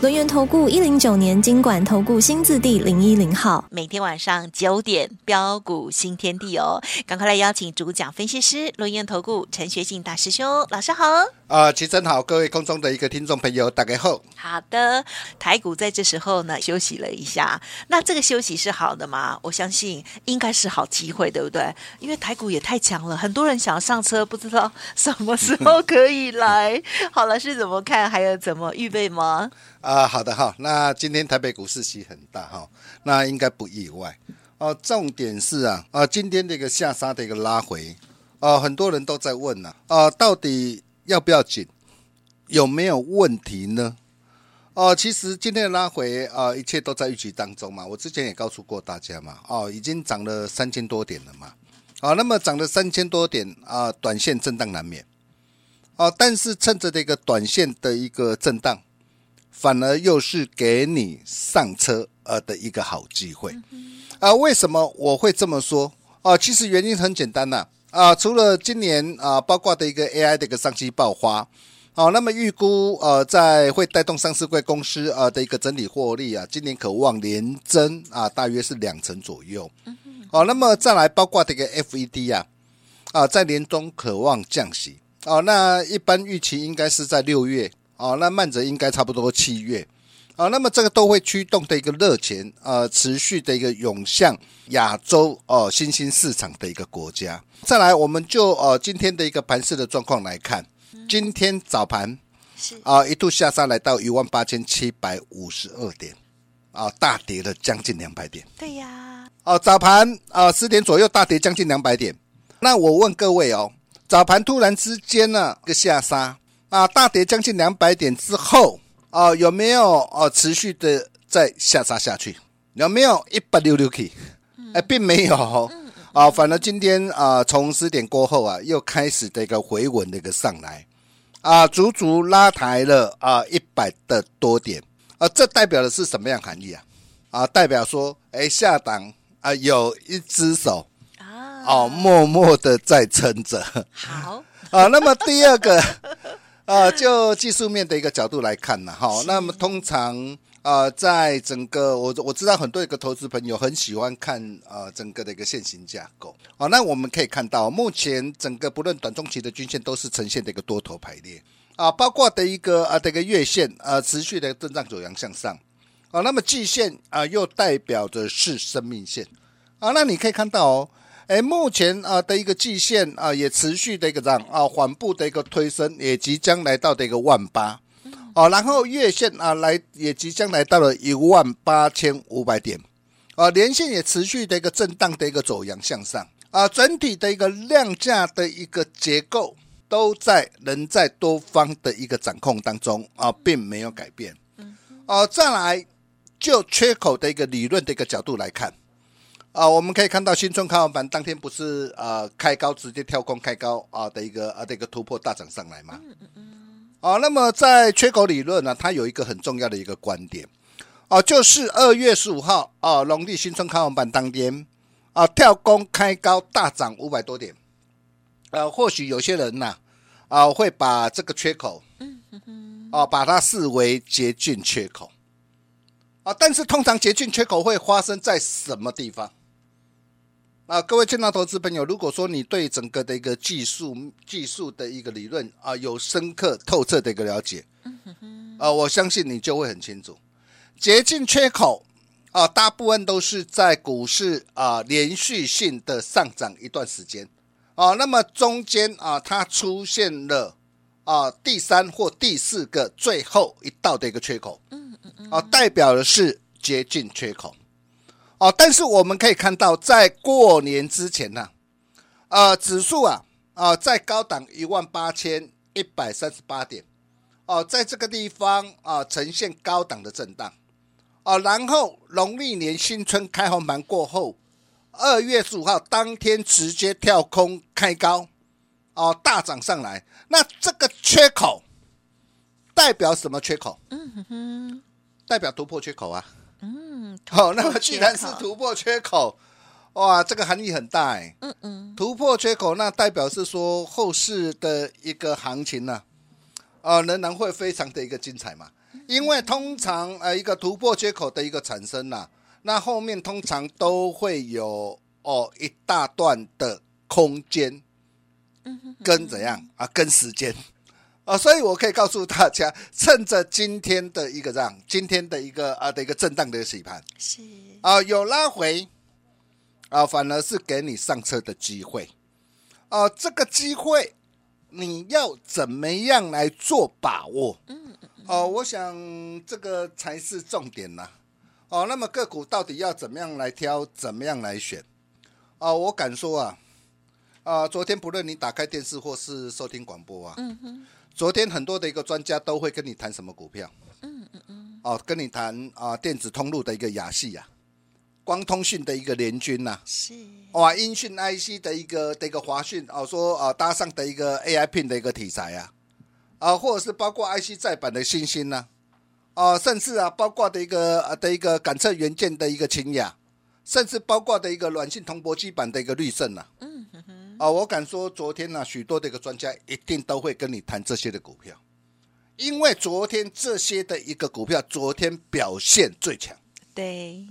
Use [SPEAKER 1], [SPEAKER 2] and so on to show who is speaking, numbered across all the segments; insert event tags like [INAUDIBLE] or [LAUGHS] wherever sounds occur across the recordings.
[SPEAKER 1] 轮源投顾一零九年金管投顾新字第零一零号，
[SPEAKER 2] 每天晚上九点标股新天地哦，赶快来邀请主讲分析师轮源投顾陈学进大师兄，老师好。
[SPEAKER 3] 啊、呃，齐真好，各位空中的一个听众朋友，大家好。
[SPEAKER 2] 好的，台股在这时候呢休息了一下，那这个休息是好的吗？我相信应该是好机会，对不对？因为台股也太强了，很多人想要上车，不知道什么时候可以来。好了，是怎么看？还有怎么预备吗？
[SPEAKER 3] 啊、好的哈，那今天台北股市息很大哈，那应该不意外哦。重点是啊，啊、今天这个下杀的一个拉回，啊、很多人都在问呐，啊、到底要不要紧，有没有问题呢？哦、其实今天的拉回啊、一切都在预期当中嘛。我之前也告诉过大家嘛，哦，已经涨了三千多点了嘛，啊、那么涨了三千多点啊、短线震荡难免，啊、但是趁着这个短线的一个震荡。反而又是给你上车呃的一个好机会，啊，为什么我会这么说？啊，其实原因很简单呐，啊，除了今年啊，包括的一个 AI 的一个商机爆发，好，那么预估呃，在会带动上市柜公司呃的一个整体获利啊，今年可望年增啊，大约是两成左右，哦，那么再来包括这个 FED 啊，啊，在年中可望降息，啊，那一般预期应该是在六月。哦，那慢则应该差不多七月，啊，那么这个都会驱动的一个热钱，呃，持续的一个涌向亚洲哦新兴市场的一个国家。再来，我们就呃今天的一个盘势的状况来看，今天早盘啊一度下杀来到一万八千七百五十二点，啊，大跌了将近两百点。
[SPEAKER 2] 对呀，
[SPEAKER 3] 哦，早盘啊十点左右大跌将近两百点。那我问各位哦，早盘突然之间呢个下杀。啊，大跌将近两百点之后，啊，有没有啊持续的再下杀下去？有没有一百六六 K？哎，并没有啊，反而今天啊，从十点过后啊，又开始的一个回稳的一个上来，啊，足足拉抬了啊一百的多点，啊，这代表的是什么样含义啊？啊，代表说，哎，下档啊有一只手啊，哦，默默的在撑着。
[SPEAKER 2] 好 [LAUGHS]
[SPEAKER 3] 啊，那么第二个。啊，就技术面的一个角度来看呢，哈，那么通常啊，在整个我我知道很多一个投资朋友很喜欢看啊，整个的一个线型架构，啊，那我们可以看到，目前整个不论短中期的均线都是呈现的一个多头排列，啊，包括的一个啊，这个月线啊，持续的震荡走阳向上，啊，那么季线啊，又代表的是生命线，啊，那你可以看到哦。哎，目前啊的一个季线啊也持续的一个这样啊缓步的一个推升，也即将来到的一个万八，哦，然后月线啊来也即将来到了一万八千五百点，啊，连线也持续的一个震荡的一个走阳向上，啊，整体的一个量价的一个结构都在仍在多方的一个掌控当中啊，并没有改变，啊，再来就缺口的一个理论的一个角度来看。啊，我们可以看到新春开红盘当天不是呃开高直接跳空开高啊的一个啊的一个突破大涨上来嘛？啊，那么在缺口理论呢，它有一个很重要的一个观点啊，就是二月十五号啊农历新春开红盘当天啊跳空开高大涨五百多点，呃，或许有些人呐啊会把这个缺口啊把它视为捷径缺口啊，但是通常捷径缺口会发生在什么地方？啊，各位亲爱投资朋友，如果说你对整个的一个技术、技术的一个理论啊有深刻透彻的一个了解，啊，我相信你就会很清楚，捷径缺口啊，大部分都是在股市啊连续性的上涨一段时间。啊，那么中间啊它出现了啊第三或第四个最后一道的一个缺口，啊，代表的是捷径缺口。哦，但是我们可以看到，在过年之前呢、啊，呃，指数啊，啊、呃，在高档一万八千一百三十八点，哦、呃，在这个地方啊、呃，呈现高档的震荡，哦，然后农历年新春开红盘过后，二月十五号当天直接跳空开高，哦，大涨上来。那这个缺口代表什么缺口？嗯哼哼，代表突破缺口啊。嗯，好，那么既然是突破缺口。哇，这个含义很大哎，嗯嗯，突破缺口，那代表是说后市的一个行情呢，啊，仍然会非常的一个精彩嘛，因为通常呃一个突破缺口的一个产生呐，那后面通常都会有哦一大段的空间，跟怎样？啊，跟时间啊，所以我可以告诉大家，[LAUGHS] 趁着今天的一个让，今天的一个啊的一个震荡的洗盘，是啊有拉回。啊，反而是给你上车的机会，啊，这个机会你要怎么样来做把握？嗯嗯哦，我想这个才是重点呐。哦，那么个股到底要怎么样来挑，怎么样来选？啊，我敢说啊，啊，昨天不论你打开电视或是收听广播啊，嗯哼，昨天很多的一个专家都会跟你谈什么股票？嗯嗯嗯，哦，跟你谈啊，电子通路的一个亚系啊。光通讯的一个联军呐，是哇，音讯 IC 的一个的一个华讯哦，说啊搭上的一个 AI Pin 的一个题材啊，啊，或者是包括 IC 载板的星星呐，啊，甚至啊包括的一个啊的一个感测元件的一个清雅，甚至包括的一个软性铜箔基板的一个律胜呐，嗯哼哼，啊，我敢说昨天呢，许多的一个专家一定都会跟你谈这些的股票，因为昨天这些的一个股票昨天表现最强，
[SPEAKER 2] 对。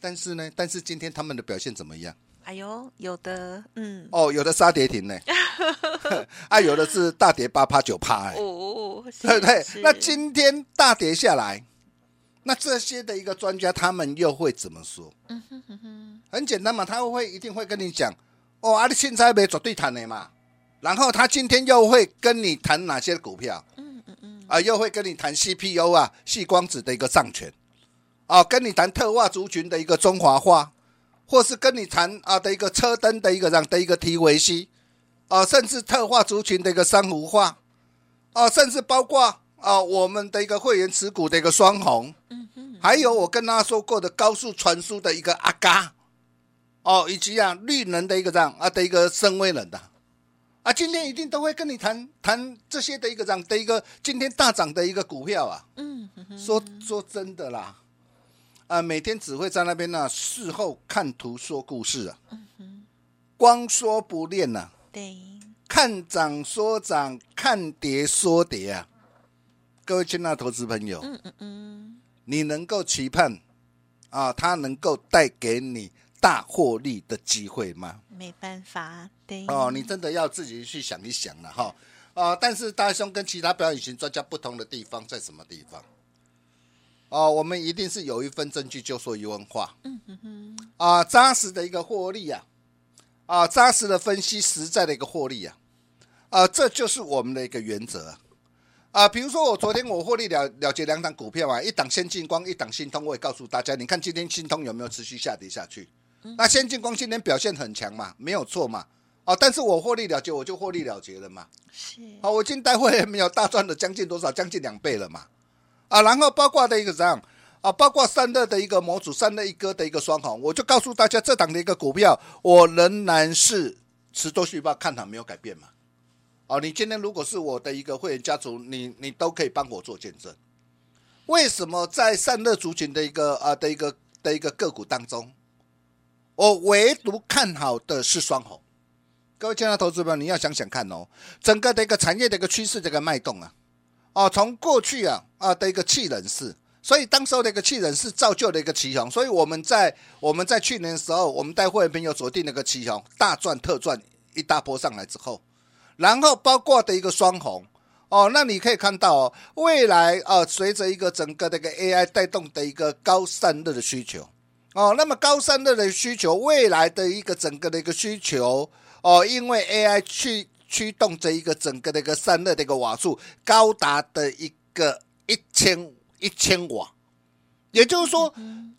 [SPEAKER 3] 但是呢，但是今天他们的表现怎么样？
[SPEAKER 2] 哎呦，有的，嗯，
[SPEAKER 3] 哦，有的杀跌停呢，[LAUGHS] 啊，有的是大跌八趴九趴，哎，哦，对不对？那今天大跌下来，那这些的一个专家他们又会怎么说？嗯哼哼哼，很简单嘛，他会一定会跟你讲，哦，阿里现在没绝对谈的嘛，然后他今天又会跟你谈哪些股票？嗯嗯嗯，啊，又会跟你谈 CPU 啊，细光子的一个上权。啊，跟你谈特化族群的一个中华化，或是跟你谈啊的一个车灯的一个让的一个 TVC，啊，甚至特化族群的一个珊瑚化，啊，甚至包括啊我们的一个会员持股的一个双红，还有我跟大家说过的高速传输的一个阿嘎，哦，以及啊绿能的一个这样啊的一个深威能的，啊，今天一定都会跟你谈谈这些的一个这样的一个今天大涨的一个股票啊，嗯，说说真的啦。啊，每天只会在那边呢、啊，事后看图说故事啊，光说不练呐、啊，对，看涨说涨，看跌说跌啊，各位亲爱的投资朋友，嗯嗯嗯，你能够期盼啊，它能够带给你大获利的机会吗？
[SPEAKER 2] 没办法，对，
[SPEAKER 3] 哦，你真的要自己去想一想了哈，啊，但是大兄跟其他表演型专家不同的地方在什么地方？哦，我们一定是有一份证据就说一问话。嗯哼哼。啊，扎实的一个获利啊，啊，扎实的分析，实在的一个获利啊，啊，这就是我们的一个原则啊。啊，比如说我昨天我获利了了结两档股票啊，一档先进光，一档新通，我也告诉大家，你看今天新通有没有持续下跌下去？那先进光今天表现很强嘛，没有错嘛。哦，但是我获利了结，我就获利了结了嘛。是。好，我今待会没有大赚了将近多少？将近两倍了嘛。啊，然后包括的一个这样啊，包括散热的一个模组，散热一哥的一个双红，我就告诉大家，这档的一个股票，我仍然是持多续报看它没有改变嘛。哦，你今天如果是我的一个会员家族，你你都可以帮我做见证。为什么在散热族群的一个啊的一个的一个个股当中，我唯独看好的是双红？各位亲爱的投资者，你要想想看哦，整个的一个产业的一个趋势，这个脉动啊。哦，从过去啊啊的一个气冷式，所以当时候的一个气冷式造就了一个奇红，所以我们在我们在去年的时候，我们带会员朋友锁定那个奇红，大赚特赚一大波上来之后，然后包括的一个双红哦，那你可以看到哦，未来啊随着一个整个的一个 AI 带动的一个高散热的需求哦，那么高散热的需求，未来的一个整个的一个需求哦，因为 AI 去。驱动这一个整个的一个散热的一个瓦数高达的一个一千一千瓦，也就是说，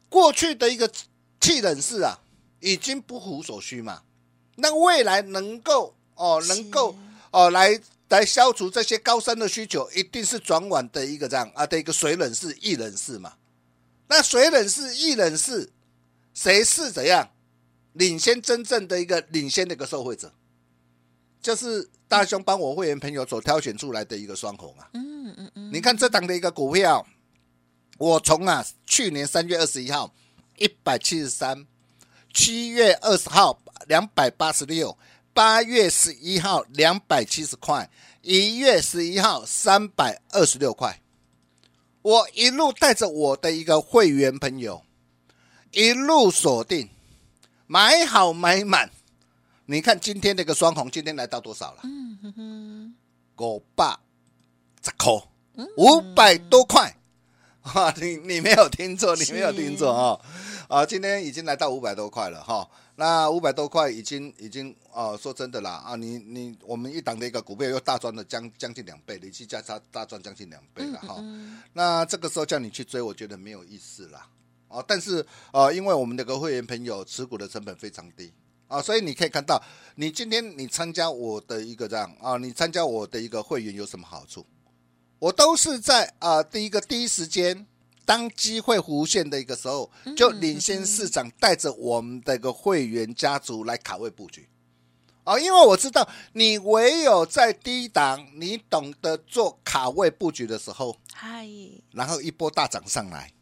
[SPEAKER 3] 过去的一个气冷式啊，已经不符所需嘛。那未来能够哦，能够哦来来消除这些高山的需求，一定是转往的一个这样啊的一个水冷式、液冷式嘛。那水冷式一人是？谁是怎样领先真正的一个领先的一个受惠者？就是大兄帮我会员朋友所挑选出来的一个双红啊。嗯嗯嗯。你看这档的一个股票，我从啊去年三月二十一号一百七十三，七月二十号两百八十六，八月十一号两百七十块，一月十一号三百二十六块。我一路带着我的一个会员朋友，一路锁定，买好买满。你看今天那个双红，今天来到多少了？嗯哼哼，五百十块，五百多块。哈，你你没有听错，你没有听错啊！啊，今天已经来到五百多块了哈。那五百多块已经已经啊，说真的啦啊，你你我们一档的一个股票又大赚了将将近两倍，累计价差大赚将近两倍了哈。那这个时候叫你去追，我觉得没有意思啦。啊，但是啊，因为我们那个会员朋友持股的成本非常低啊，所以你可以看到，你今天你参加我的一个这样啊，你参加我的一个会员有什么好处？我都是在啊，第一个第一时间，当机会浮现的一个时候，就领先市场，带着我们的一个会员家族来卡位布局。哦，因为我知道你唯有在低档，你懂得做卡位布局的时候，嗨，然后一波大涨上来，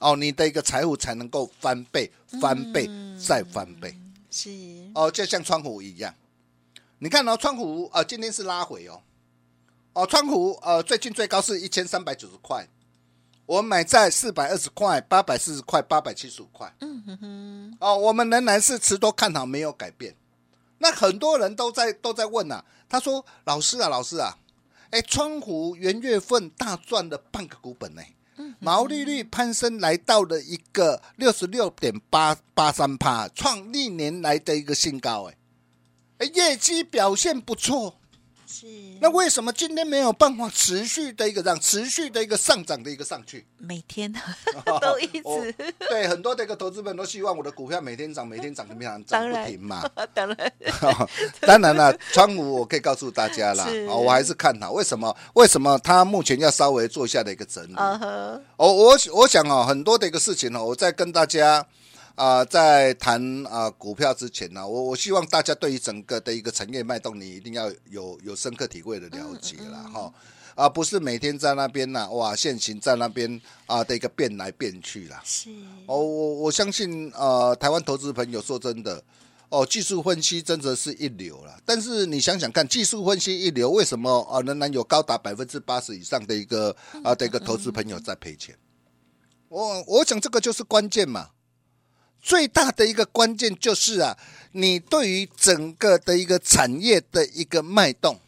[SPEAKER 3] 哦，你的一个财富才能够翻倍、翻倍再翻倍。是哦，就像川湖一样，你看哦，川湖啊，今天是拉回哦。哦，川湖呃，最近最高是一千三百九十块，我买在四百二十块、八百四十块、八百七十五块。嗯哼哼。哦，我们仍然是持多看好，没有改变。那很多人都在都在问呐、啊，他说：“老师啊，老师啊，哎，川湖元月份大赚了半个股本呢，毛利率攀升来到了一个六十六点八八三趴，创历年来的一个新高哎，哎，业绩表现不错。”是，那为什么今天没有办法持续的一个这样持续的一个上涨的一个上去？
[SPEAKER 2] 每天 [LAUGHS] 都一直、哦、
[SPEAKER 3] 对很多的一个投资们都希望我的股票每天涨，每天涨，怎么样涨不停嘛？[LAUGHS]
[SPEAKER 2] 当然，[LAUGHS]
[SPEAKER 3] 当然了，川股我可以告诉大家啦，哦我还是看好。为什么？为什么他目前要稍微做一下的一个整理？哦、uh，huh. 我我想啊，很多的一个事情呢，我在跟大家。啊、呃，在谈啊、呃、股票之前呢、啊，我我希望大家对于整个的一个产业脉动，你一定要有有深刻体会的了解了哈，而、嗯嗯啊、不是每天在那边呢、啊，哇，现行在那边啊的一个变来变去啦。是哦，我我相信呃，台湾投资朋友说真的，哦，技术分析真的是一流了。但是你想想看，技术分析一流，为什么啊仍然有高达百分之八十以上的一个啊的一个投资朋友在赔钱？我我想这个就是关键嘛。最大的一个关键就是啊，你对于整个的一个产业的一个脉动，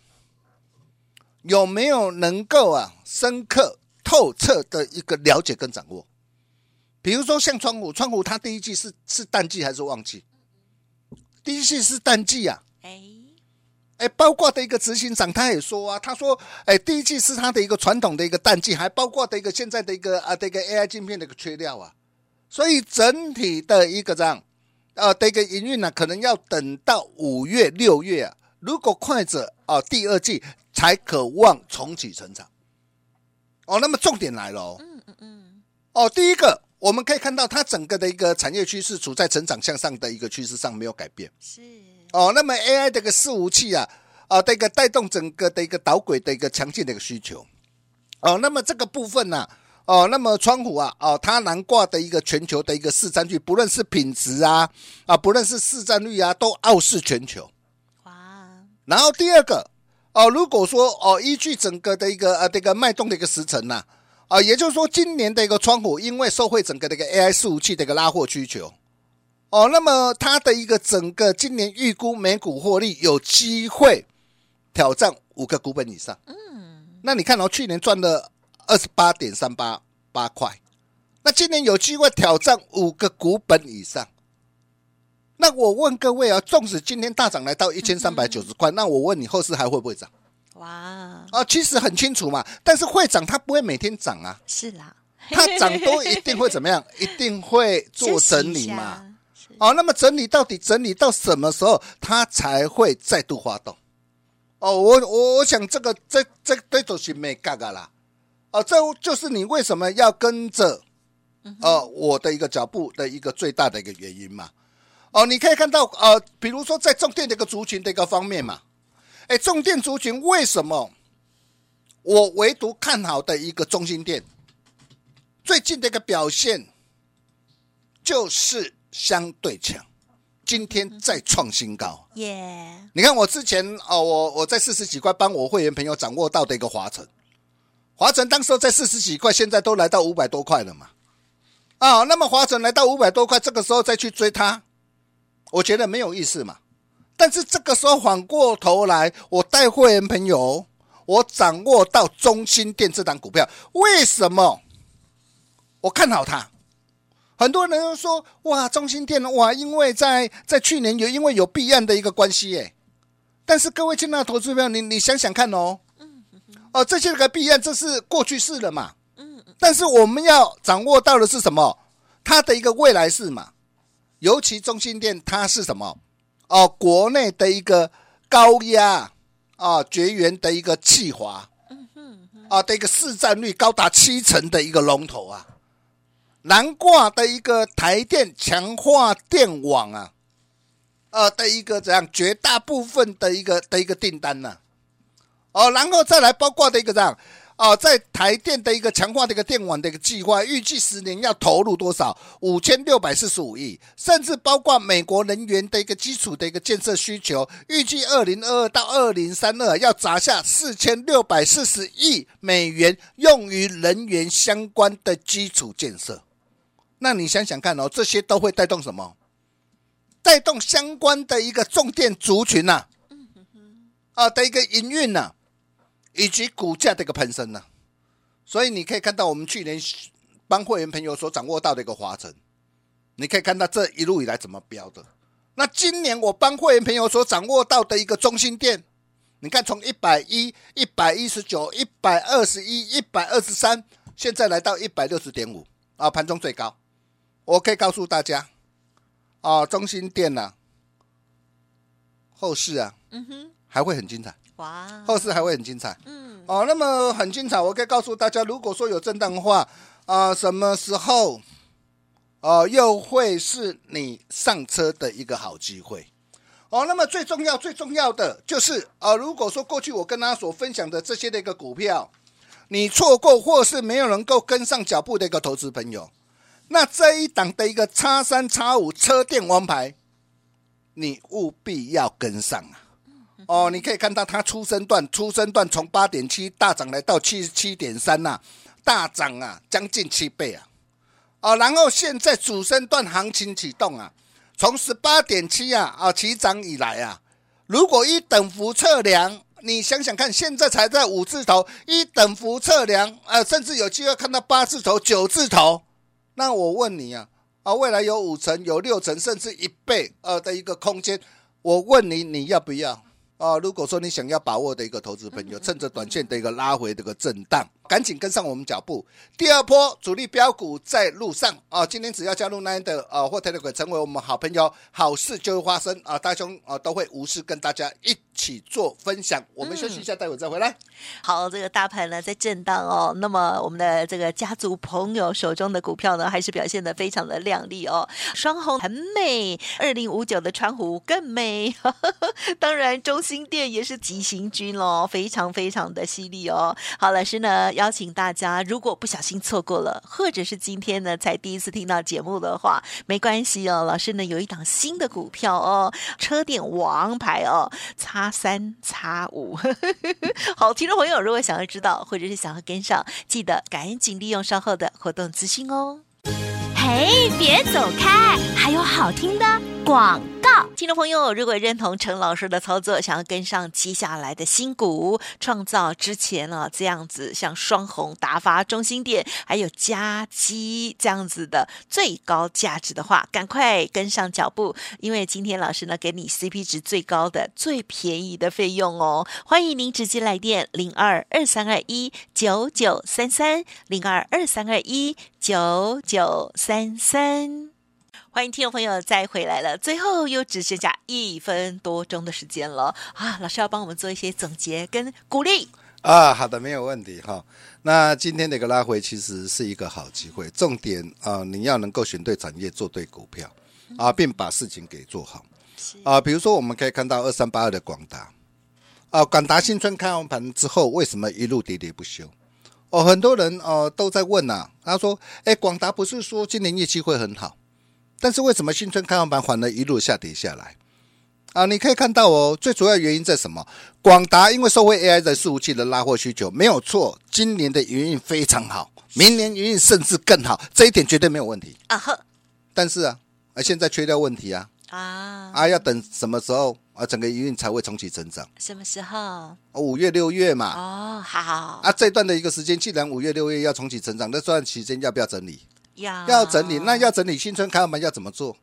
[SPEAKER 3] 有没有能够啊深刻透彻的一个了解跟掌握？比如说像川湖，川湖它第一季是是淡季还是旺季？第一季是淡季啊。哎哎，包括的一个执行长他也说啊，他说哎，第一季是他的一个传统的一个淡季，还包括的一个现在的一个啊这个 AI 镜片的一个缺料啊。所以整体的一个这样，呃，的一个营运呢，可能要等到五月、六月啊。如果快者啊，第二季才可望重启成长。哦，那么重点来了哦。嗯嗯嗯。哦，第一个我们可以看到，它整个的一个产业趋势处在成长向上的一个趋势上没有改变。是。哦，那么 AI 这个伺服器啊，啊，这个带动整个的一个导轨的一个强劲的一个需求。哦，那么这个部分呢、啊？哦，那么川湖啊，哦，它南挂的一个全球的一个市占率，不论是品质啊，啊，不论是市占率啊，都傲视全球。哇！然后第二个，哦，如果说哦，依据整个的一个呃这个脉动的一个时程呐，啊，也就是说今年的一个川湖，因为受惠整个的一个 AI 伺服器的一个拉货需求，哦，那么它的一个整个今年预估每股获利有机会挑战五个股本以上。嗯，那你看哦，去年赚了。二十八点三八八块，那今年有机会挑战五个股本以上。那我问各位啊，纵使今天大涨来到一千三百九十块，那我问你后市还会不会涨？哇！啊，其实很清楚嘛，但是会涨，它不会每天涨啊。是啦，它涨多一定会怎么样？[LAUGHS] 一定会做整理嘛。哦，那么整理到底整理到什么时候，它才会再度发动？哦，我我我想这个这这这都是没嘎嘎啦。哦，这就是你为什么要跟着呃，我的一个脚步的一个最大的一个原因嘛。哦，你可以看到，呃，比如说在重电的一个族群的一个方面嘛，哎，重电族群为什么我唯独看好的一个中心店，最近的一个表现就是相对强，今天再创新高。耶.你看我之前哦，我我在四十几块帮我会员朋友掌握到的一个华城，华城当时在四十几块，现在都来到五百多块了嘛。啊、那么华城来到五百多块，这个时候再去追它。我觉得没有意思嘛，但是这个时候反过头来，我带会员朋友，我掌握到中兴电这档股票，为什么？我看好它。很多人都说，哇，中兴电哇，因为在在去年有因为有避案的一个关系耶。但是各位亲爱的投资朋友，你你想想看哦，哦，这些个避案这是过去式了嘛，但是我们要掌握到的是什么？它的一个未来式嘛。尤其中兴电，它是什么？哦，国内的一个高压啊绝缘的一个气华。嗯哼，啊的一个市占率高达七成的一个龙头啊，南挂的一个台电强化电网啊，呃的一个怎样绝大部分的一个的一个订单呢？哦，然后再来包括的一个这样。哦，在台电的一个强化的一个电网的一个计划，预计十年要投入多少？五千六百四十五亿，甚至包括美国能源的一个基础的一个建设需求，预计二零二二到二零三二要砸下四千六百四十亿美元，用于能源相关的基础建设。那你想想看哦，这些都会带动什么？带动相关的一个重电族群呐、啊，啊的一个营运呐。以及股价的一个攀升呢，所以你可以看到我们去年帮会员朋友所掌握到的一个华晨，你可以看到这一路以来怎么标的。那今年我帮会员朋友所掌握到的一个中心店，你看从一百一、一百一十九、一百二十一、一百二十三，现在来到一百六十点五啊，盘中最高。我可以告诉大家啊，中心店呐、啊，后市啊，嗯哼，还会很精彩。哇，后市还会很精彩。嗯，哦，那么很精彩。我可以告诉大家，如果说有震荡的话，啊、呃，什么时候，呃，又会是你上车的一个好机会。哦，那么最重要、最重要的就是，啊、呃，如果说过去我跟大家所分享的这些的一个股票，你错过或是没有能够跟上脚步的一个投资朋友，那这一档的一个叉三叉五车电王牌，你务必要跟上啊。哦，你可以看到它初升段，初升段从八点七大涨来到七十七点三呐，大涨啊，将近七倍啊！哦，然后现在主升段行情启动啊，从十八点七啊啊起涨以来啊，如果一等幅测量，你想想看，现在才在五字头，一等幅测量，呃，甚至有机会看到八字头、九字头，那我问你啊，啊，未来有五成、有六成，甚至一倍呃的一个空间，我问你，你要不要？啊，如果说你想要把握的一个投资朋友，趁着短线的一个拉回的一个震荡，赶紧跟上我们脚步。第二波主力标股在路上啊！今天只要加入 Line 的啊或 Telegram 成为我们好朋友，好事就会发生啊！大兄啊都会无私跟大家一起做分享。我们休息一下，待会再回来。
[SPEAKER 2] 好，这个大盘呢在震荡哦，那么我们的这个家族朋友手中的股票呢，还是表现的非常的亮丽哦。双红很美，二零五九的川湖更美，[LAUGHS] 当然中心店也是急行军喽，非常非常的犀利哦。好，老师呢？邀请大家，如果不小心错过了，或者是今天呢才第一次听到节目的话，没关系哦。老师呢有一档新的股票哦，车店王牌哦，三叉五。[LAUGHS] 好，听众朋友，如果想要知道，或者是想要跟上，记得赶紧利用稍后的活动资讯哦。嘿，别走开，还有好听的广。听众朋友，如果认同陈老师的操作，想要跟上接下来的新股，创造之前呢、啊、这样子，像双红、达发、中兴电，还有嘉基这样子的最高价值的话，赶快跟上脚步，因为今天老师呢给你 CP 值最高的、最便宜的费用哦。欢迎您直接来电零二二三二一九九三三零二二三二一九九三三。欢迎听众朋友再回来了，最后又只剩下一分多钟的时间了啊！老师要帮我们做一些总结跟鼓励。
[SPEAKER 3] 啊，好的，没有问题哈。那今天的一个拉回其实是一个好机会，重点啊、呃，你要能够选对产业，做对股票啊，并把事情给做好啊。比如说，我们可以看到二三八二的广达啊，广达新春开完盘之后，为什么一路喋喋不休？哦，很多人哦、呃、都在问呐、啊，他说：“哎，广达不是说今年业绩会很好，但是为什么新春开完盘反而一路下跌下来？”啊，你可以看到哦，最主要原因在什么？广达因为受惠 AI 的伺服器的拉货需求，没有错，今年的营运非常好，明年营运甚至更好，这一点绝对没有问题啊呵。但是啊，啊现在缺掉问题啊啊啊，要等什么时候啊，整个营运才会重启成长？
[SPEAKER 2] 什么时候？
[SPEAKER 3] 五月六月嘛。
[SPEAKER 2] 哦，好。
[SPEAKER 3] 啊，这段的一个时间，既然五月六月要重启成长，那这段期间要不要整理？
[SPEAKER 2] 要。
[SPEAKER 3] 要整理，那要整理新春开门要怎么做？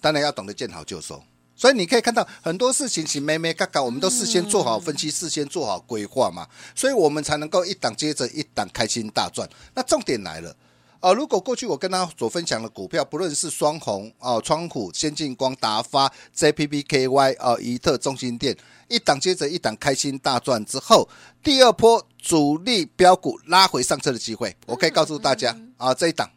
[SPEAKER 3] 当然要懂得见好就收。所以你可以看到很多事情，其实眉眉角角，我们都事先做好分析，事先做好规划嘛，所以我们才能够一档接着一档开心大赚。那重点来了，啊，如果过去我跟他所分享的股票，不论是双红啊、川虎、先进光、达发、JPPKY 啊、宜特、中心店，一档接着一档开心大赚之后，第二波主力标股拉回上车的机会，我可以告诉大家啊，这一档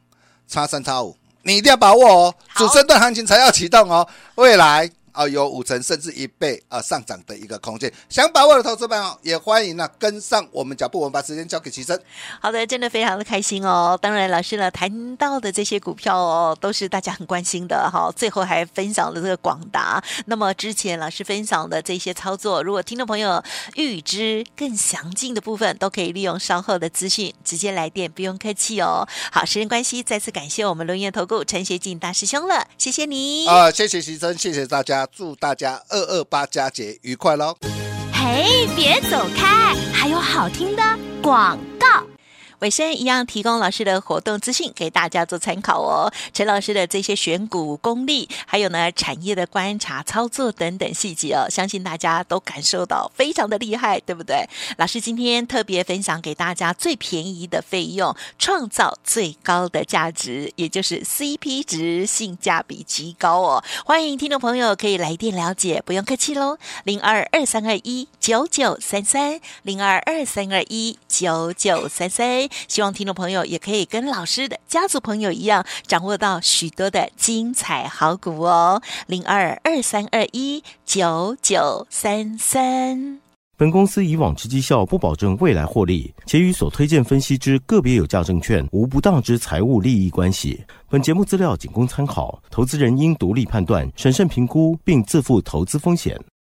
[SPEAKER 3] 叉三叉五，你一定要把握哦，主升段行情才要启动哦，未来。啊，有五成甚至一倍啊上涨的一个空间，想把握的投资朋友也欢迎呢、啊、跟上我们脚步，我们把时间交给齐生。
[SPEAKER 2] 好的，真的非常的开心哦。当然，老师呢谈到的这些股票哦，都是大家很关心的哈。最后还分享了这个广达。那么之前老师分享的这些操作，如果听众朋友预知更详尽的部分，都可以利用稍后的资讯直接来电，不用客气哦。好，时间关系，再次感谢我们轮元投顾陈学进大师兄了，谢谢你。
[SPEAKER 3] 啊，谢谢齐生，谢谢大家。祝大家二二八佳节愉快喽！
[SPEAKER 4] 嘿，别走开，还有好听的广告。
[SPEAKER 2] 尾声一样提供老师的活动资讯给大家做参考哦。陈老师的这些选股功力，还有呢产业的观察、操作等等细节哦，相信大家都感受到非常的厉害，对不对？老师今天特别分享给大家最便宜的费用，创造最高的价值，也就是 CP 值性价比极高哦。欢迎听众朋友可以来电了解，不用客气喽，零二二三二一九九三三，零二二三二一九九三三。希望听众朋友也可以跟老师的家族朋友一样，掌握到许多的精彩好股哦。零二二三二一九九三三。
[SPEAKER 5] 本公司以往之绩效不保证未来获利，且与所推荐分析之个别有价证券无不当之财务利益关系。本节目资料仅供参考，投资人应独立判断、审慎评估，并自负投资风险。